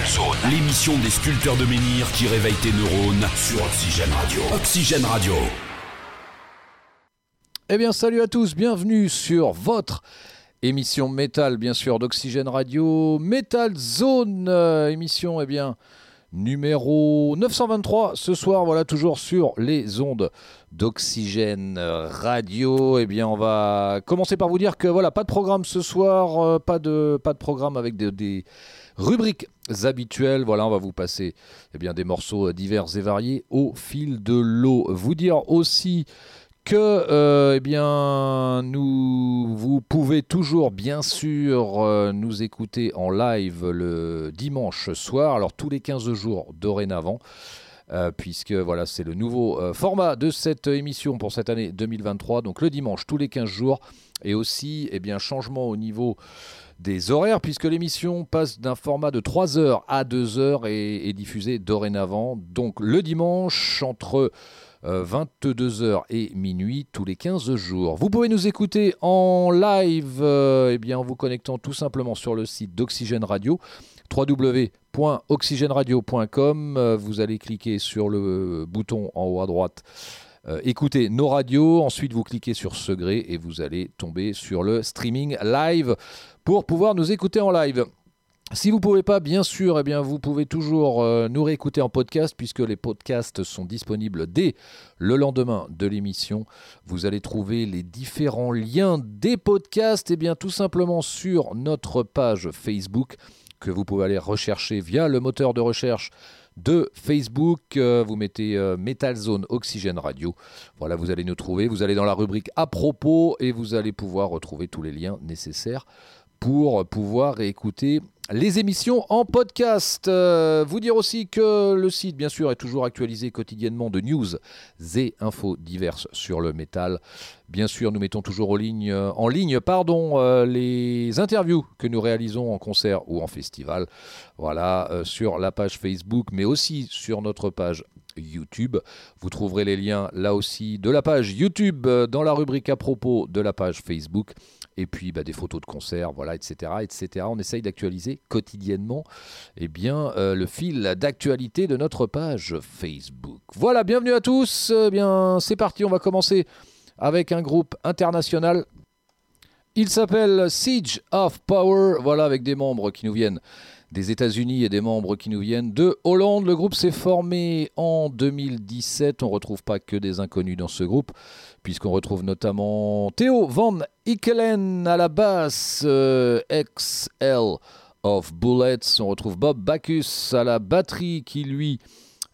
Zone. L'émission des sculpteurs de menhir qui réveille tes neurones sur Oxygène Radio. Oxygène Radio. Eh bien, salut à tous, bienvenue sur votre émission métal, bien sûr, d'Oxygène Radio, Metal Zone, euh, émission, eh bien, numéro 923 ce soir, voilà, toujours sur les ondes d'Oxygène Radio. Eh bien, on va commencer par vous dire que voilà, pas de programme ce soir, euh, pas, de, pas de programme avec des, des rubriques habituelles. Voilà, on va vous passer eh bien, des morceaux divers et variés au fil de l'eau. Vous dire aussi que euh, eh bien nous vous pouvez toujours bien sûr euh, nous écouter en live le dimanche soir alors tous les 15 jours dorénavant euh, puisque voilà c'est le nouveau euh, format de cette émission pour cette année 2023 donc le dimanche tous les 15 jours et aussi eh bien changement au niveau des horaires puisque l'émission passe d'un format de 3 heures à 2 heures et est diffusée dorénavant donc le dimanche entre 22h et minuit tous les 15 jours. Vous pouvez nous écouter en live euh, eh bien, en vous connectant tout simplement sur le site d'Oxygène Radio www.oxygèneradio.com. Euh, Vous allez cliquer sur le bouton en haut à droite. Euh, écoutez nos radios, ensuite vous cliquez sur Segré et vous allez tomber sur le streaming live pour pouvoir nous écouter en live. Si vous ne pouvez pas, bien sûr, eh bien, vous pouvez toujours euh, nous réécouter en podcast puisque les podcasts sont disponibles dès le lendemain de l'émission. Vous allez trouver les différents liens des podcasts eh bien, tout simplement sur notre page Facebook que vous pouvez aller rechercher via le moteur de recherche de Facebook. Euh, vous mettez euh, Metal Zone Oxygène Radio. Voilà, vous allez nous trouver. Vous allez dans la rubrique à propos et vous allez pouvoir retrouver tous les liens nécessaires pour pouvoir écouter les émissions en podcast. Euh, vous dire aussi que le site, bien sûr, est toujours actualisé quotidiennement de news et infos diverses sur le métal. Bien sûr, nous mettons toujours en ligne, euh, en ligne pardon, euh, les interviews que nous réalisons en concert ou en festival. Voilà, sur la page Facebook, mais aussi sur notre page YouTube. Vous trouverez les liens là aussi de la page YouTube euh, dans la rubrique à propos de la page Facebook. Et puis bah, des photos de concerts, voilà, etc., etc. On essaye d'actualiser quotidiennement eh bien, euh, le fil d'actualité de notre page Facebook. Voilà, bienvenue à tous. Eh bien, c'est parti, on va commencer avec un groupe international. Il s'appelle Siege of Power, voilà, avec des membres qui nous viennent des États-Unis et des membres qui nous viennent de Hollande. Le groupe s'est formé en 2017. On ne retrouve pas que des inconnus dans ce groupe, puisqu'on retrouve notamment Theo Van Ikkelen à la basse, euh, XL of Bullets. On retrouve Bob Bacchus à la batterie, qui lui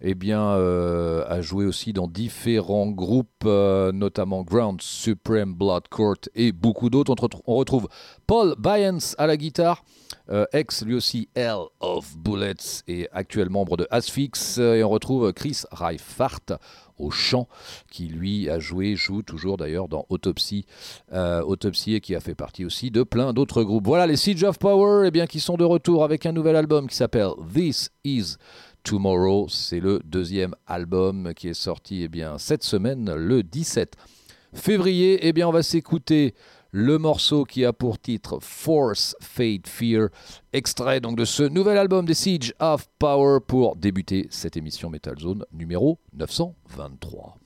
eh bien, euh, a joué aussi dans différents groupes, euh, notamment Ground Supreme, Blood Court et beaucoup d'autres. On, retrouve- Paul Byans à la guitare, euh, ex lui aussi L of Bullets et actuel membre de Asphyx. Et on retrouve Chris Reifart au chant, qui lui a joué, joue toujours d'ailleurs dans Autopsy, Autopsy et qui a fait partie aussi de plein d'autres groupes. Voilà les Siege of Power, eh bien, qui sont de retour avec un nouvel album qui s'appelle This Is Tomorrow. C'est le deuxième album qui est sorti eh bien, cette semaine, le 17 février. Eh bien, on va s'écouter le morceau qui a pour titre Force, Fate, Fear, extrait donc de ce nouvel album des Siege of Power pour débuter cette émission Metal Zone numéro 923.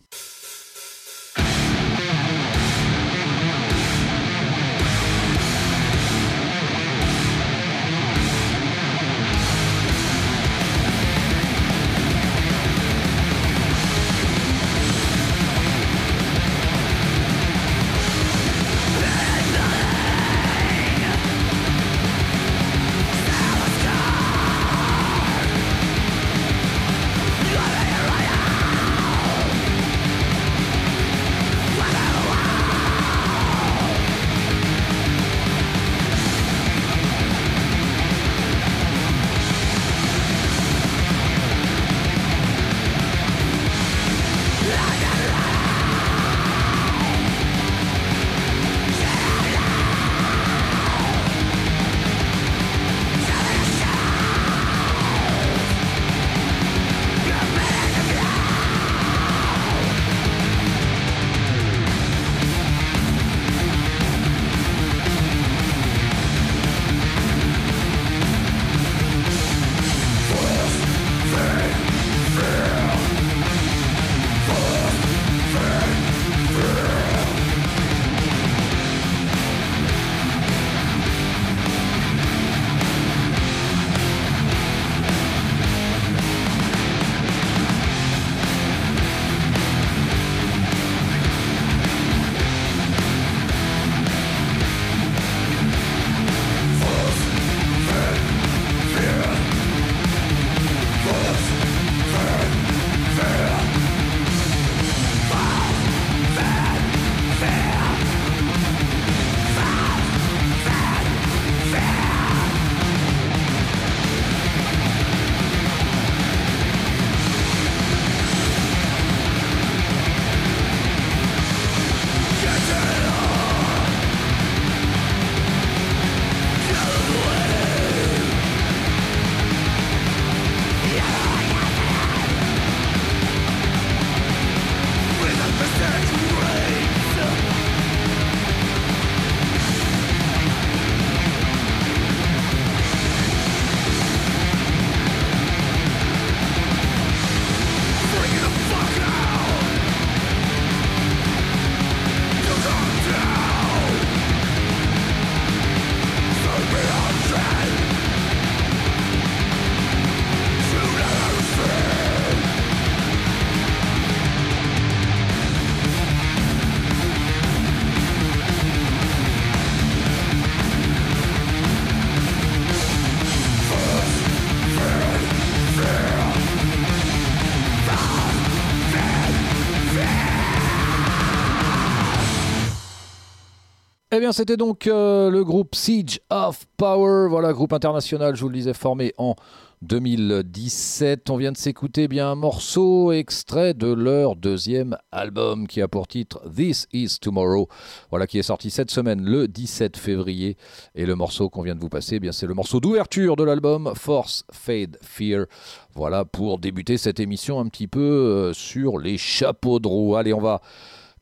Eh bien, c'était donc euh, le groupe Siege of Power, voilà, groupe international, je vous le disais, formé en 2017. On vient de s'écouter bien un morceau extrait de leur deuxième album qui a pour titre This Is Tomorrow. Voilà qui est sorti cette semaine le 17 février et le morceau qu'on vient de vous passer, eh bien c'est le morceau d'ouverture de l'album Force Fade Fear. Voilà pour débuter cette émission un petit peu euh, sur les chapeaux de roue. Allez, on va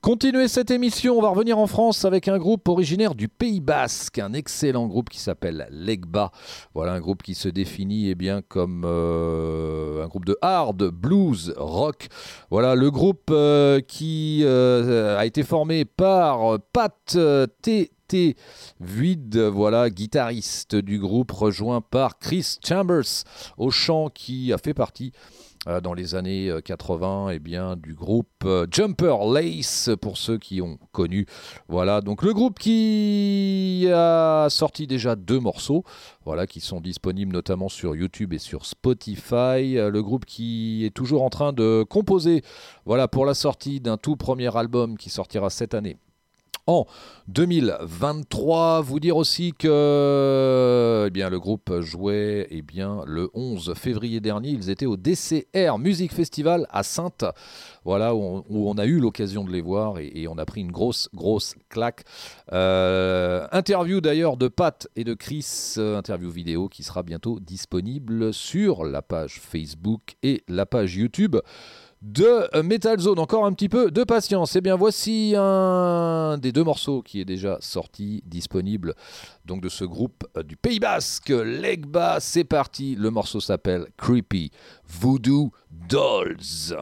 Continuez cette émission, on va revenir en France avec un groupe originaire du Pays Basque, un excellent groupe qui s'appelle Legba. Voilà un groupe qui se définit eh bien, comme euh, un groupe de hard, blues, rock. Voilà le groupe euh, qui euh, a été formé par Pat T. Vuid, voilà, guitariste du groupe, rejoint par Chris Chambers au chant qui a fait partie dans les années 80 euh, eh bien, du groupe euh, Jumper Lace, pour ceux qui ont connu. Voilà, donc le groupe qui a sorti déjà deux morceaux, voilà, qui sont disponibles notamment sur YouTube et sur Spotify. Le groupe qui est toujours en train de composer voilà, pour la sortie d'un tout premier album qui sortira cette année en 2023. Vous dire aussi que eh bien, le groupe jouait eh bien, le 11 février dernier. Ils étaient au DCR Music Festival à Sainte, voilà, où on, a eu l'occasion de les voir et, on a pris une grosse, grosse claque. Euh, interview d'ailleurs de Pat et de Chris, euh, interview vidéo qui sera bientôt disponible sur la page Facebook et la page YouTube de Metal Zone. Encore un petit peu de patience. Eh bien, voici un des deux morceaux qui est déjà sorti, disponible donc de ce groupe du Pays Basque, Legba. C'est parti. Le morceau s'appelle Creepy Voodoo Dolls.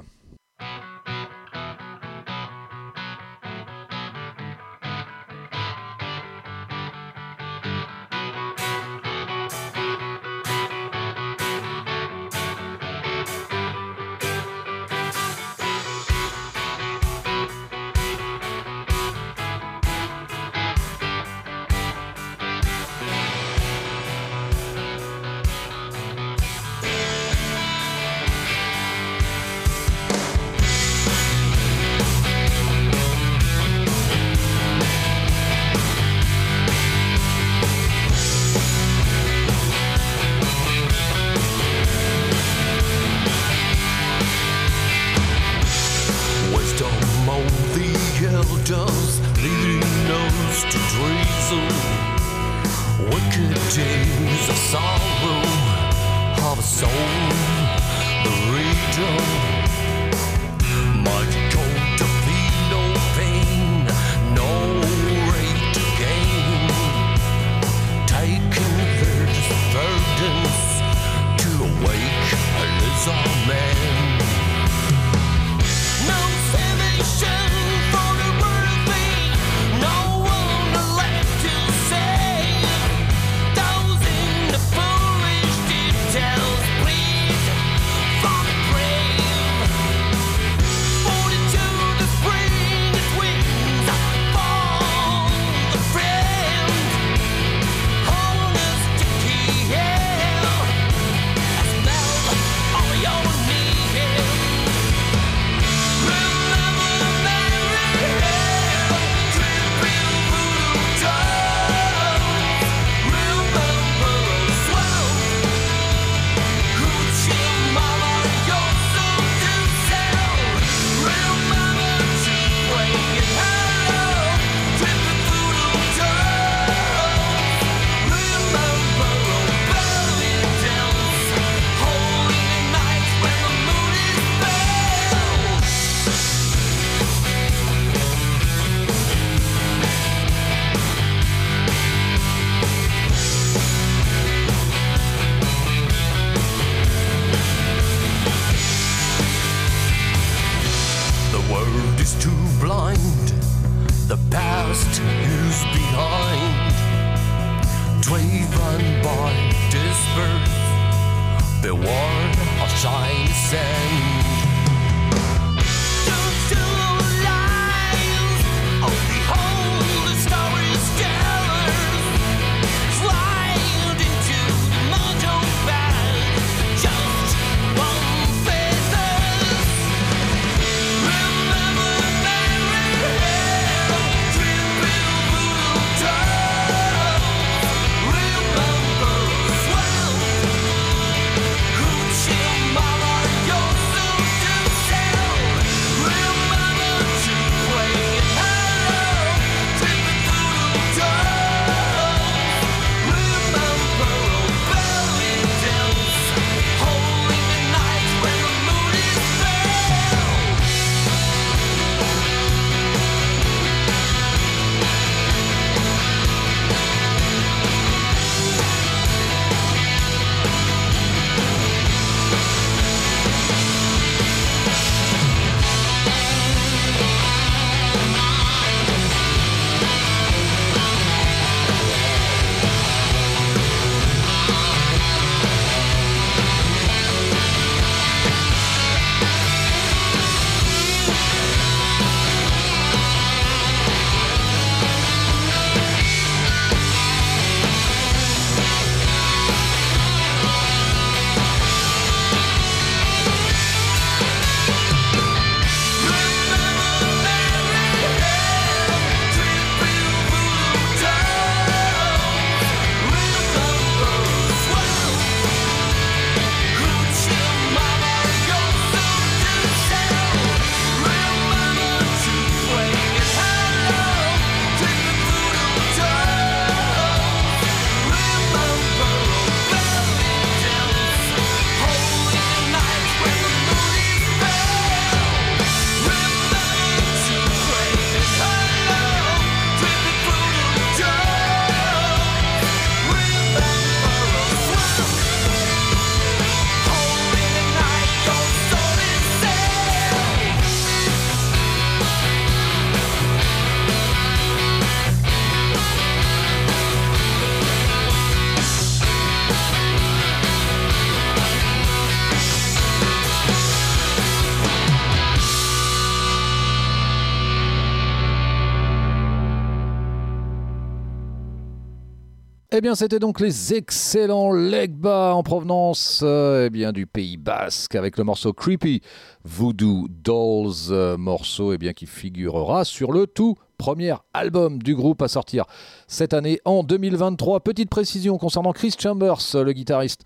Eh bien, c'était donc les excellents Legba en provenance euh, eh bien, du Pays Basque avec le morceau Creepy Voodoo Dolls, euh, morceau eh bien, qui figurera sur le tout premier album du groupe à sortir cette année en 2023. Petite précision concernant Chris Chambers, le guitariste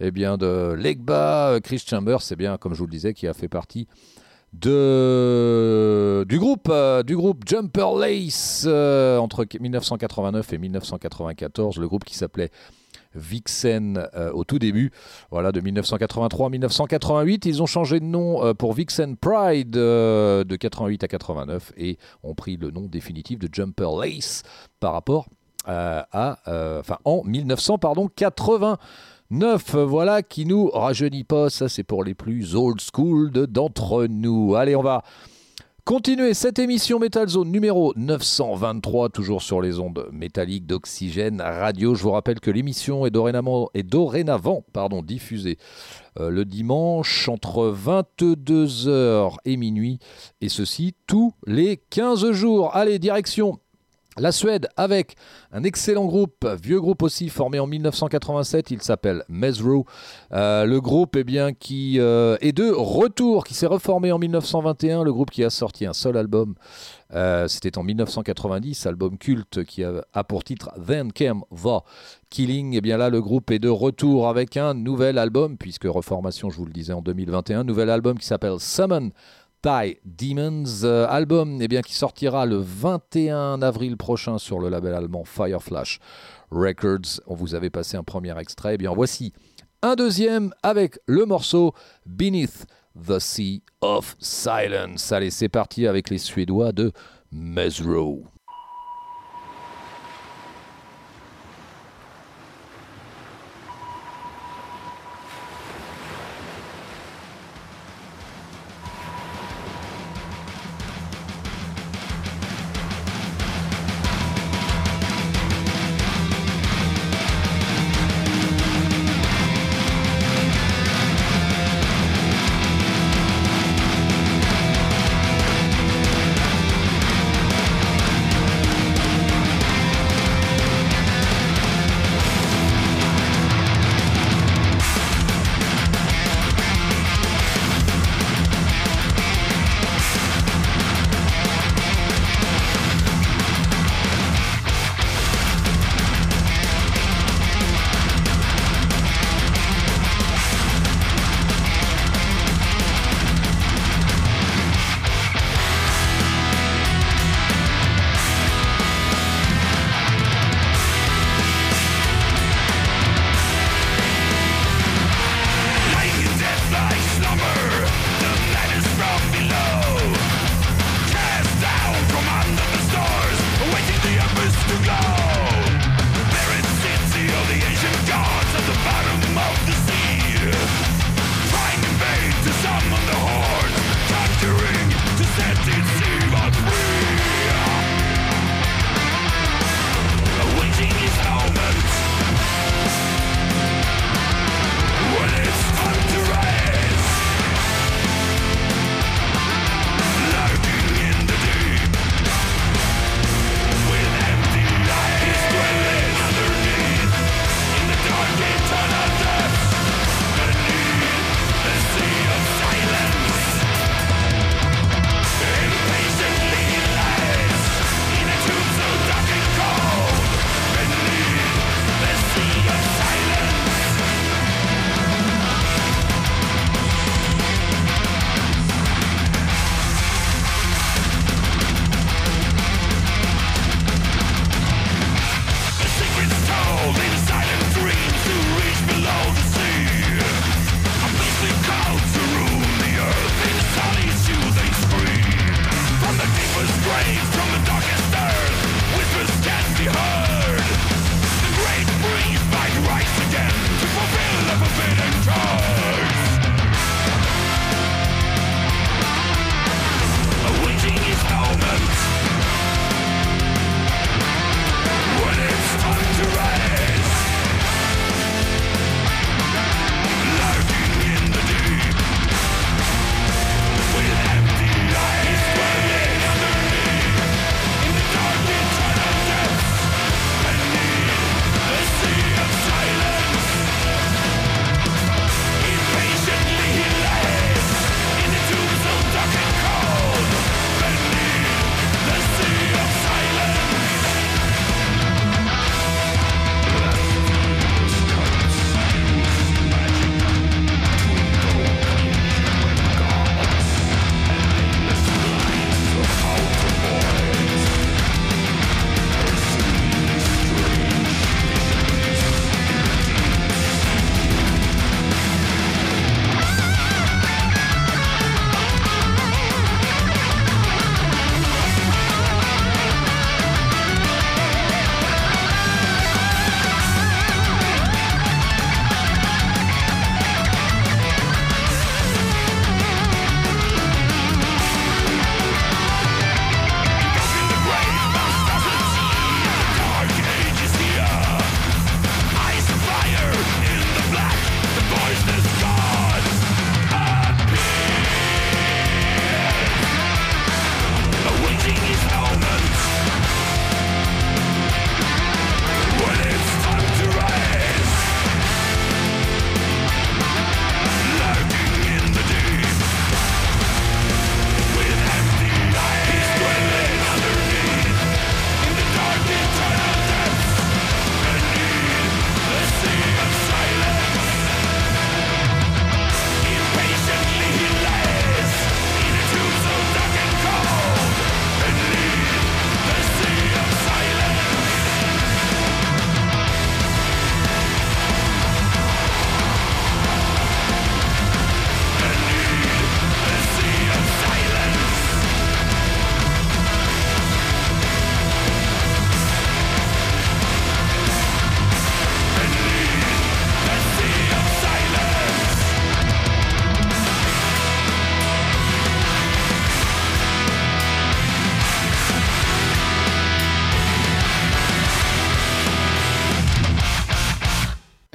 eh bien, de Legba. Chris Chambers, c'est bien, comme je vous le disais, qui a fait partie de, du, groupe, euh, du groupe Jumper Lace euh, entre 1989 et 1994, le groupe qui s'appelait Vixen euh, au tout début, voilà, de 1983 à 1988. Ils ont changé de nom pour Vixen Pride de 88 à 89 et ont pris le nom définitif de Jumper Lace par rapport à, enfin, en 1980. 9, voilà, qui nous rajeunit pas. Ça, c'est pour les plus old school d'entre nous. Allez, on va continuer cette émission Metal Zone numéro 923, toujours sur les ondes métalliques d'Oxygène Radio. Je vous rappelle que l'émission est dorénavant, pardon, diffusée euh, le dimanche entre 22h et minuit, et ceci tous les 15 jours. Allez, direction la Suède avec un excellent groupe, vieux groupe aussi, formé en 1987, il s'appelle Mesro. Euh, le groupe eh bien, qui euh, est de retour, qui s'est reformé en 1921, le groupe qui a sorti un seul album, euh, c'était en 1990, album culte qui a, pour titre Then Came the Killing. Et eh bien là, le groupe est de retour avec un nouvel album, puisque reformation, je vous le disais, en 2021, nouvel album qui s'appelle Summon Die Demons, euh, album eh qui sortira le 21 avril prochain sur le label allemand Fireflash Records. On vous avait passé un premier extrait, eh bien voici un deuxième avec le morceau Beneath the Sea of Silence. Allez, c'est parti avec les Suédois de Mesro.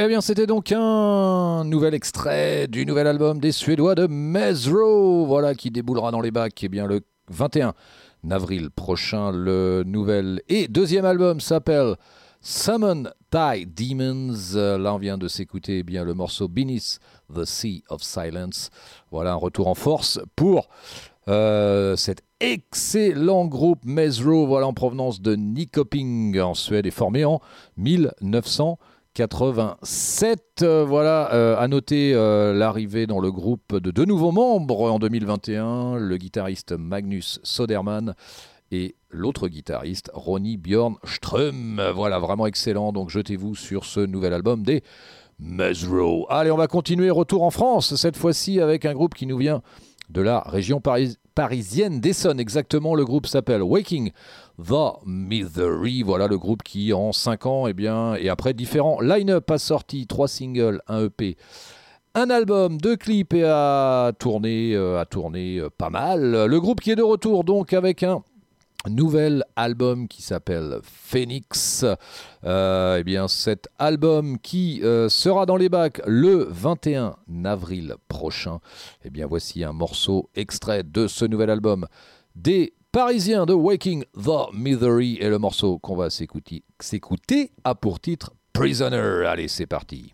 Eh bien, c'était donc un nouvel extrait du nouvel album des Suédois de Mesro, voilà, qui déboulera dans les bacs, eh bien, le 21 avril prochain. Le nouvel et deuxième album s'appelle Summon Thy Demons. Là, on vient de s'écouter eh bien le morceau Beneath the Sea of Silence. Voilà un retour en force pour euh, cet excellent groupe Mesro, voilà en provenance de Nyköping en Suède et formé en 1900. 87. Euh, voilà, euh, à noter euh, l'arrivée dans le groupe de deux nouveaux membres en 2021, le guitariste Magnus Soderman et l'autre guitariste Ronnie Bjorn Ström. Voilà, vraiment excellent. Donc jetez-vous sur ce nouvel album des Mesro. Allez, on va continuer. Retour en France, cette fois-ci avec un groupe qui nous vient de la région parisienne d'Essonne. Exactement, le groupe s'appelle Waking The Misery. Voilà le groupe qui, en 5 ans, et eh bien, et après différents line-up, a sorti 3 singles, un EP, un album, deux clips et a tourné, euh, a tourné euh, pas mal. Le groupe qui est de retour donc avec un nouvel album qui s'appelle Phoenix. Euh, eh bien, cet album qui sera dans les bacs le 21 avril prochain. Eh bien, voici un morceau extrait de ce nouvel album des parisien de Waking the Misery et le morceau qu'on va s'écouter, a pour titre Prisoner. Allez, c'est parti.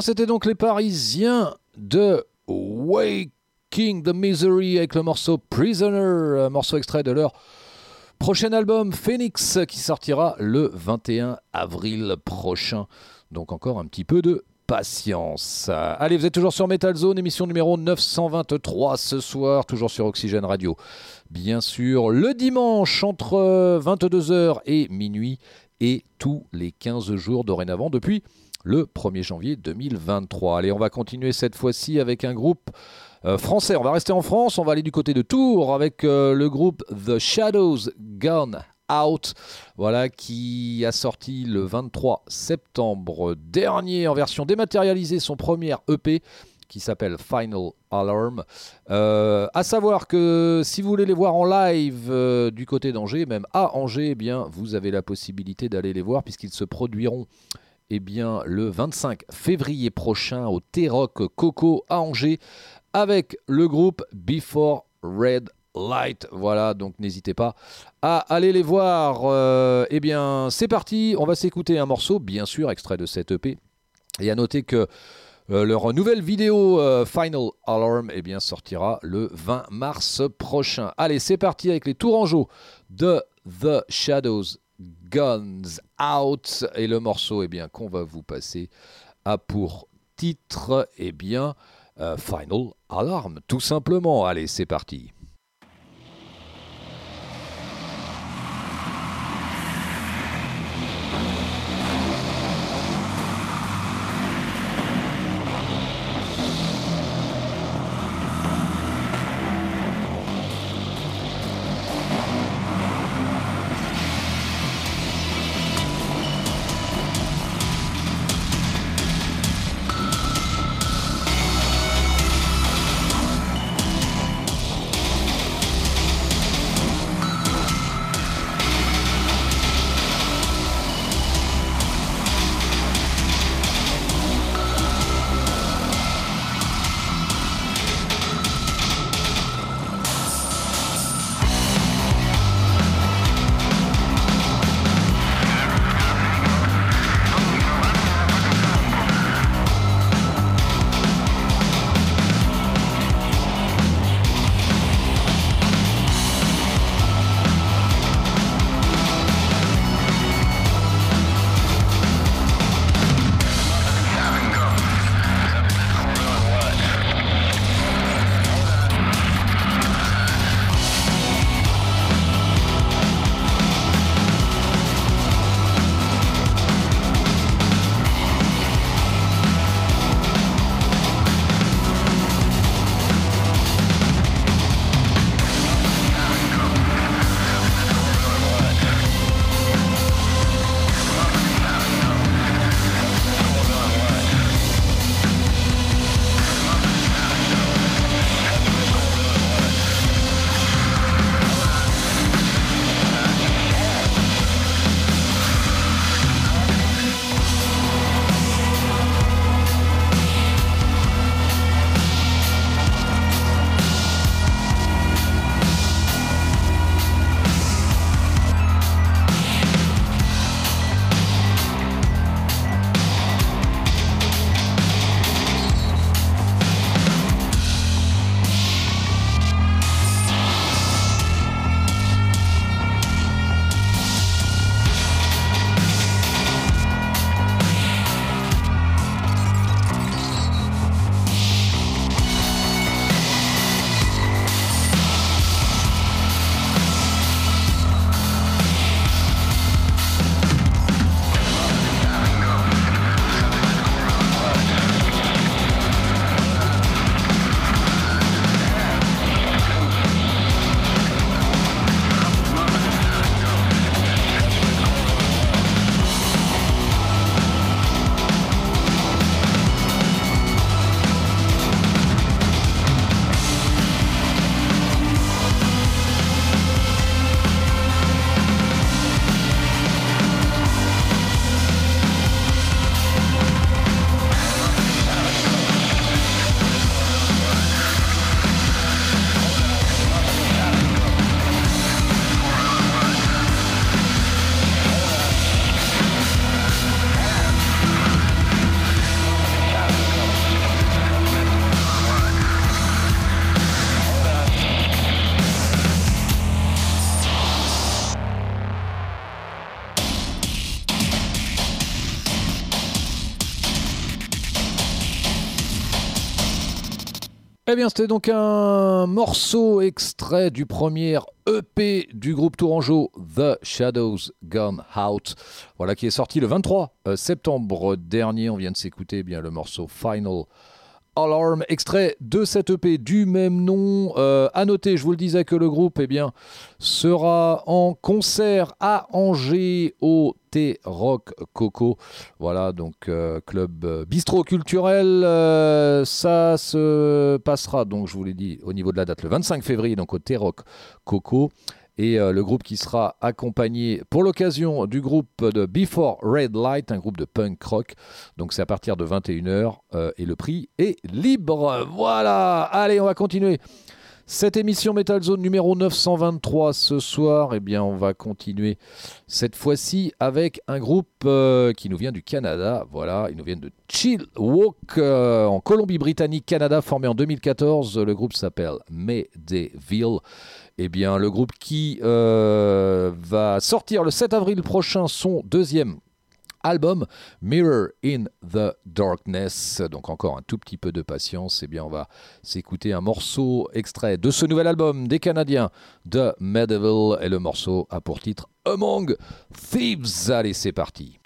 C'était donc les Parisiens de Waking the Misery avec le morceau Prisoner, morceau extrait de leur prochain album Phoenix qui sortira le 21 avril prochain. Donc encore un petit peu de patience. Allez, vous êtes toujours sur Metal Zone, émission numéro 923 ce soir, toujours sur Oxygène Radio. Bien sûr, le dimanche entre 22h et minuit et tous les 15 jours dorénavant depuis le 1er janvier 2023. Allez, on va continuer cette fois-ci avec un groupe euh, français. On va rester en France, on va aller du côté de Tours avec euh, le groupe The Shadows Gone Out, voilà, qui a sorti le 23 septembre dernier en version dématérialisée son premier EP qui s'appelle Final Alarm. Euh, à savoir que si vous voulez les voir en live euh, du côté d'Angers, même à Angers, eh bien, vous avez la possibilité d'aller les voir puisqu'ils se produiront eh bien, le 25 février prochain au T-Rock Coco à Angers avec le groupe Before Red Light. Voilà, donc n'hésitez pas à aller les voir. Euh, eh bien, c'est parti. On va s'écouter un morceau, bien sûr, extrait de cette EP. Et à noter que euh, leur nouvelle vidéo euh, Final Alarm eh sortira le 20 mars prochain. Allez, c'est parti avec les Tourangeaux de The Shadows Guns Out. Et le morceau eh bien, qu'on va vous passer a pour titre eh bien, Final Alarm, tout simplement. Allez, c'est parti. Très bien, c'était donc un morceau extrait du premier EP du groupe Tourangeau, The Shadows Gone Out. Voilà, qui est sorti le 23 euh, septembre dernier. On vient de s'écouter eh bien le morceau Final Alarm, extrait de cette EP du même nom. Euh, noter, je vous le disais, que le groupe eh bien, sera en concert à Angers au T-Rock Coco. Voilà, donc euh, club euh, bistrot culturel. ça se passera, donc je vous l'ai dit, au niveau de la date, le 25 février, donc au T-Rock Coco et euh, le groupe qui sera accompagné pour l'occasion du groupe de Before Red Light, un groupe de punk rock. Donc c'est à partir de 21h euh, et le prix est libre. Voilà, allez, on va continuer. Cette émission Metal Zone numéro 923 ce soir, eh bien, on va continuer cette fois-ci avec un groupe euh, qui nous vient du Canada. Voilà, ils nous viennent de Chill Walk en Colombie-Britannique, Canada, formé en 2014. Le groupe s'appelle Medeville eh bien, le groupe qui euh, va sortir le 7 avril prochain son deuxième album Mirror in the Darkness. Donc encore un tout petit peu de patience. Eh bien, on va s'écouter un morceau extrait de ce nouvel album des Canadiens de Medieval et le morceau a pour titre Among Thieves. Allez, c'est parti.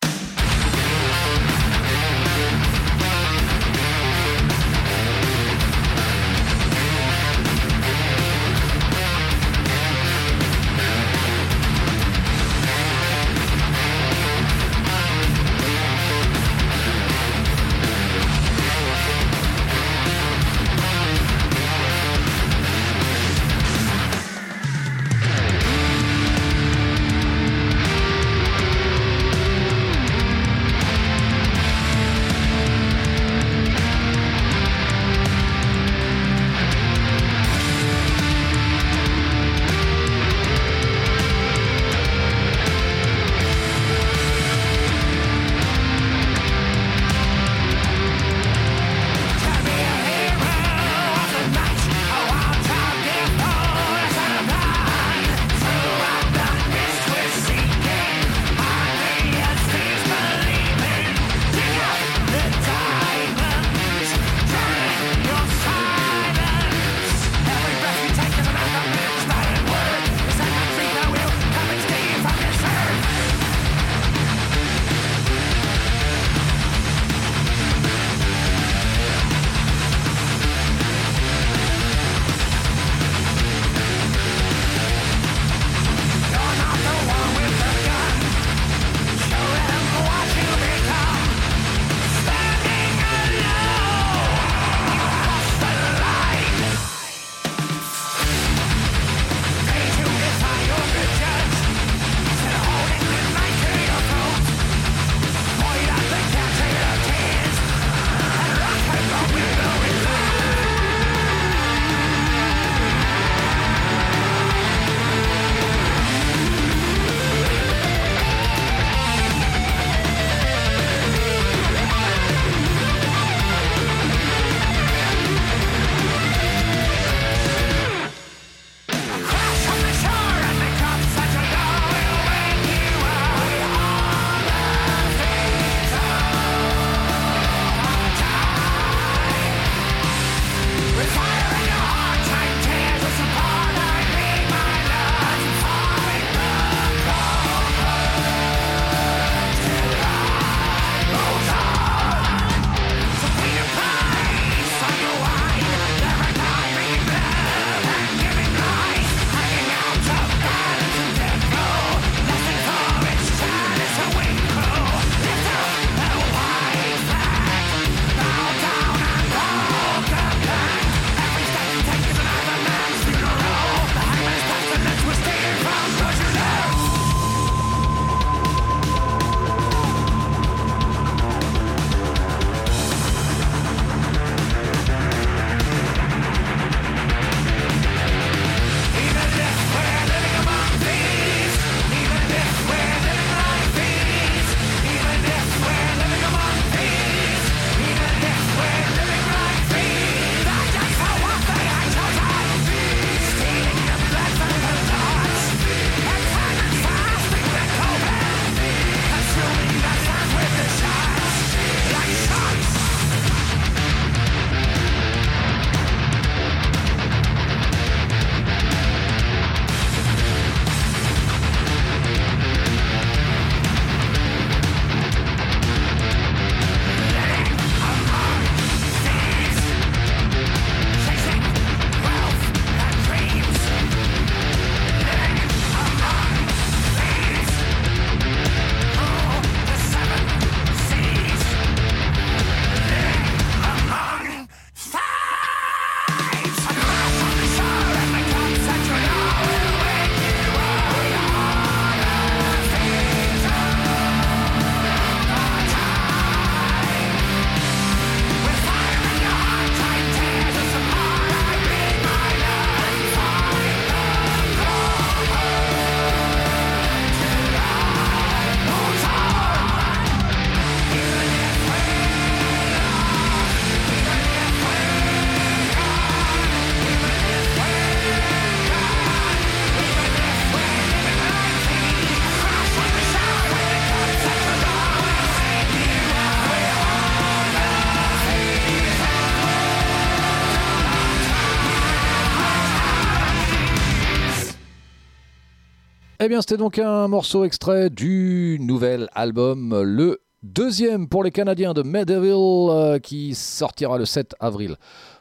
Eh bien, c'était donc un morceau extrait du nouvel album, le deuxième pour les Canadiens de Medeville, euh, qui sortira le 7 avril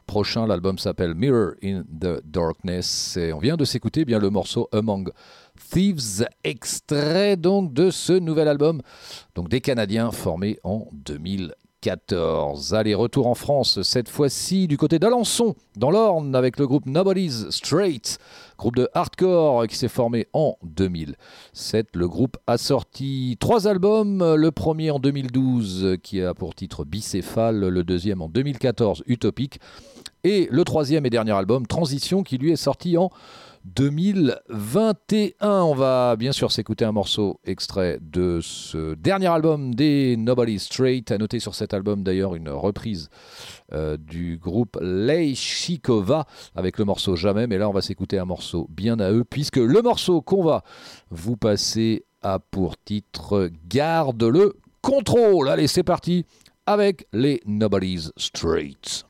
prochain. L'album s'appelle Mirror in the Darkness et on vient de s'écouter bien le morceau Among Thieves, extrait donc de ce nouvel album, donc des Canadiens formés en 2000. 14. Allez, retour en France, cette fois-ci du côté d'Alençon, dans l'Orne, avec le groupe Nobody's Straight, groupe de hardcore qui s'est formé en 2007. Le groupe a sorti trois albums, le premier en 2012 qui a pour titre Bicéphale, le deuxième en 2014 Utopique, et le troisième et dernier album Transition qui lui est sorti en 2021. On va bien sûr s'écouter un morceau extrait de ce dernier album des Nobody Straight. À noter sur cet album d'ailleurs une reprise euh, du groupe Leishikova avec le morceau Jamais. Mais là, on va s'écouter un morceau bien à eux puisque le morceau qu'on va vous passer a pour titre Garde le contrôle. Allez, c'est parti avec les Nobody's Straight.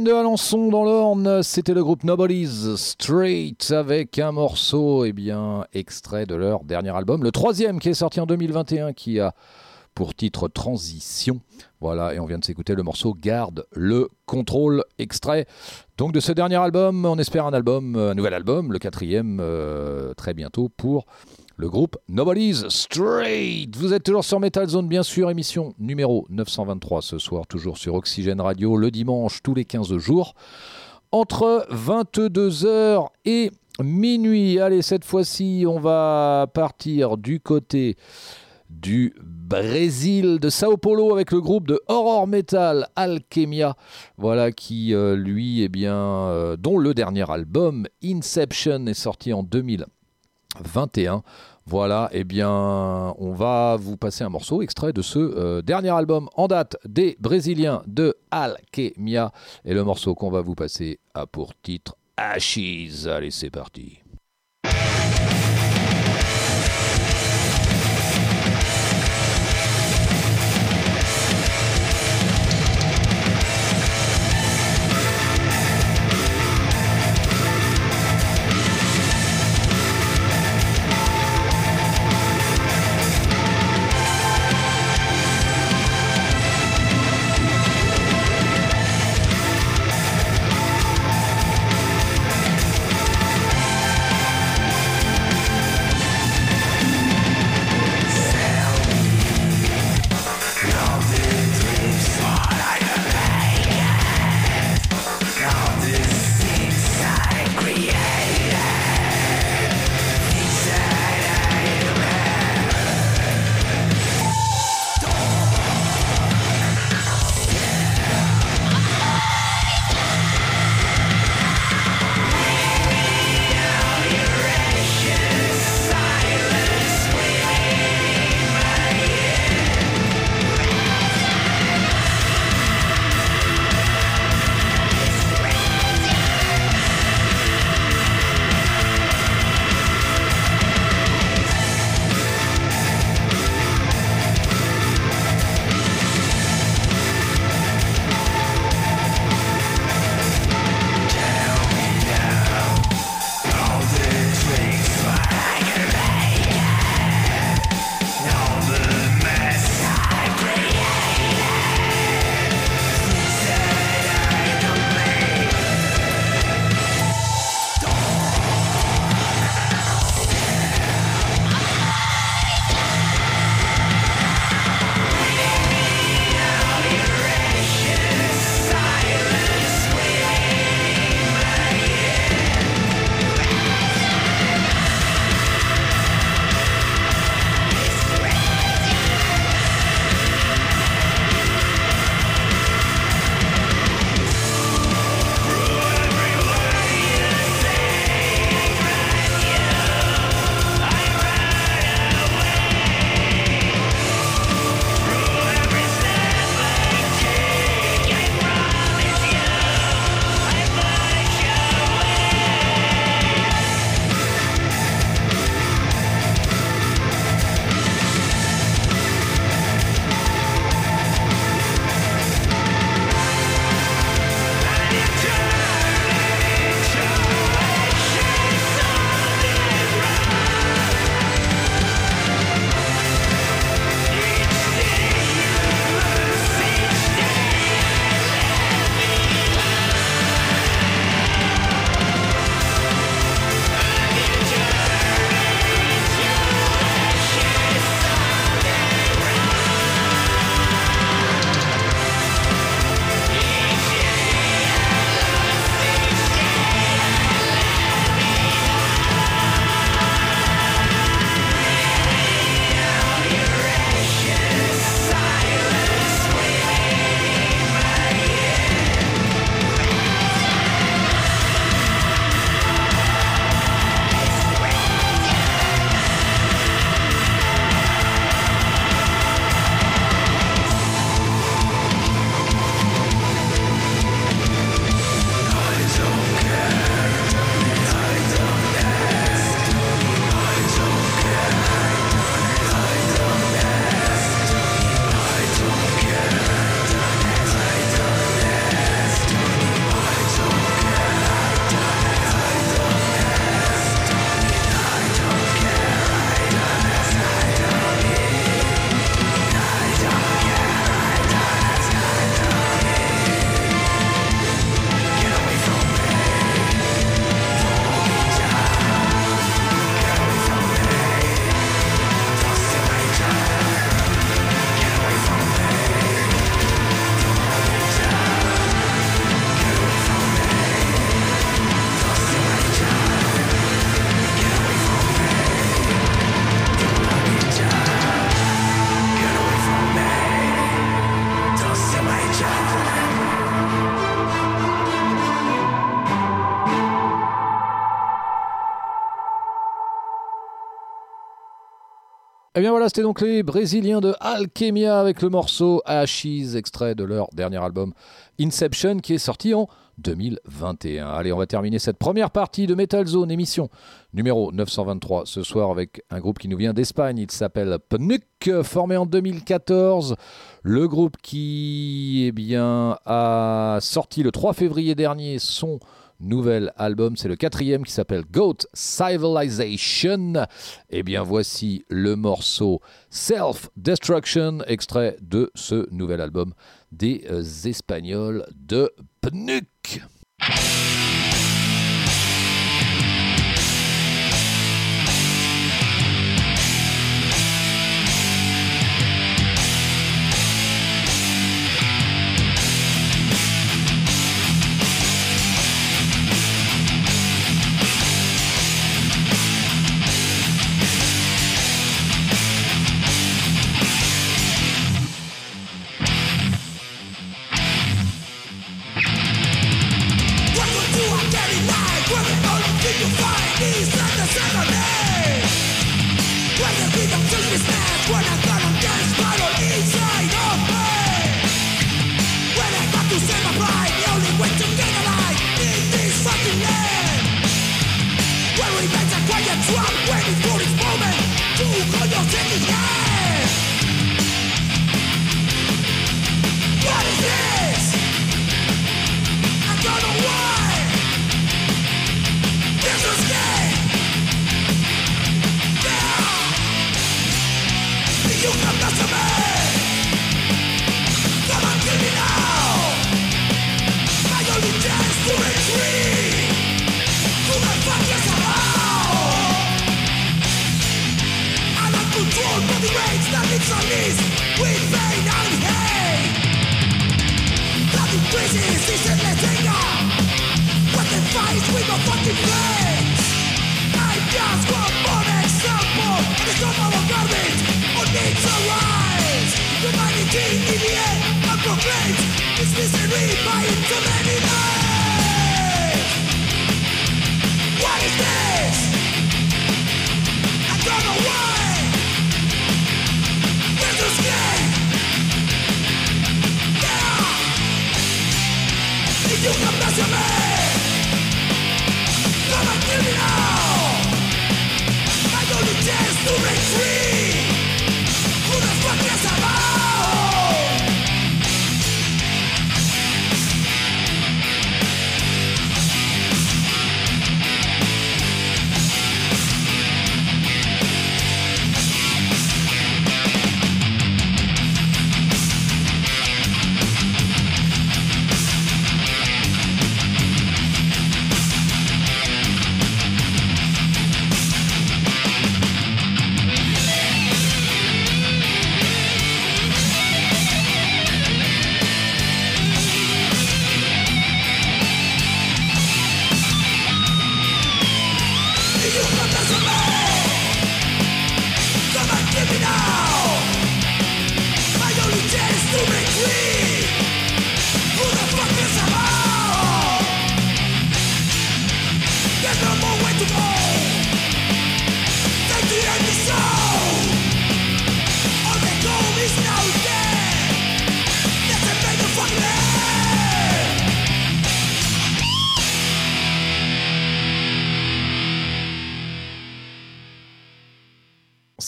De Alençon dans l'Orne, c'était le groupe Nobody's Straight avec un morceau eh bien, extrait de leur dernier album, le troisième qui est sorti en 2021 qui a pour titre Transition. Voilà, et on vient de s'écouter le morceau Garde le contrôle extrait. Donc de ce dernier album, on espère un album, un nouvel album, le quatrième, très bientôt pour le groupe Nobody's Straight. Vous êtes toujours sur Metal Zone, bien sûr, émission numéro 923 ce soir, toujours sur Oxygène Radio, le dimanche, tous les 15 jours, entre 22h et minuit. Allez, cette fois-ci, on va partir du côté du Brésil, de Sao Paulo, avec le groupe de horror metal Alchemia. Voilà qui, euh, lui, eh bien, euh, dont le dernier album, Inception, est sorti en 2000. 21. Voilà, eh bien, on va vous passer un morceau extrait de ce euh, dernier album en date des Brésiliens de Alchemia. Et le morceau qu'on va vous passer a pour titre Ashes. Allez, c'est parti. Bien voilà, c'était donc les Brésiliens de Alchemia avec le morceau Ashes, extrait de leur dernier album Inception qui est sorti en 2021. Allez, on va terminer cette première partie de Metal Zone, émission numéro 923 ce soir avec un groupe qui nous vient d'Espagne. Il s'appelle Pnuc, formé en 2014. Le groupe qui eh bien, a sorti le 3 février dernier son nouvel album, c'est le quatrième qui s'appelle Goat Civilization. Et eh bien voici le morceau Self Destruction, extrait de ce nouvel album des euh, Espagnols de Pnuc.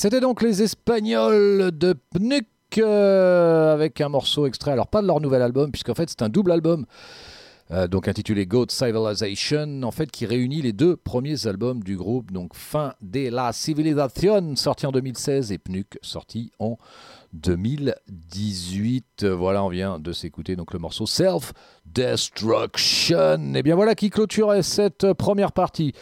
C'était donc les Espagnols de Pnuc euh, avec un morceau extrait, alors pas de leur nouvel album, puisqu'en fait c'est un double album. Euh, donc intitulé Goat Civilization, en fait, qui réunit les deux premiers albums du groupe, donc Fin de la Civilisation, sorti en 2016, et Pnuc, sorti en 2018. Voilà, on vient de s'écouter donc le morceau Self Destruction. Et bien voilà qui clôturait cette première partie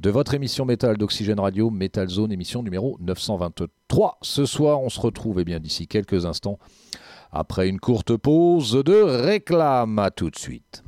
de votre émission métal d'Oxygène Radio, Metal Zone, émission numéro 923. Ce soir, on se retrouve eh bien d'ici quelques instants après une courte pause de réclame. À tout de suite.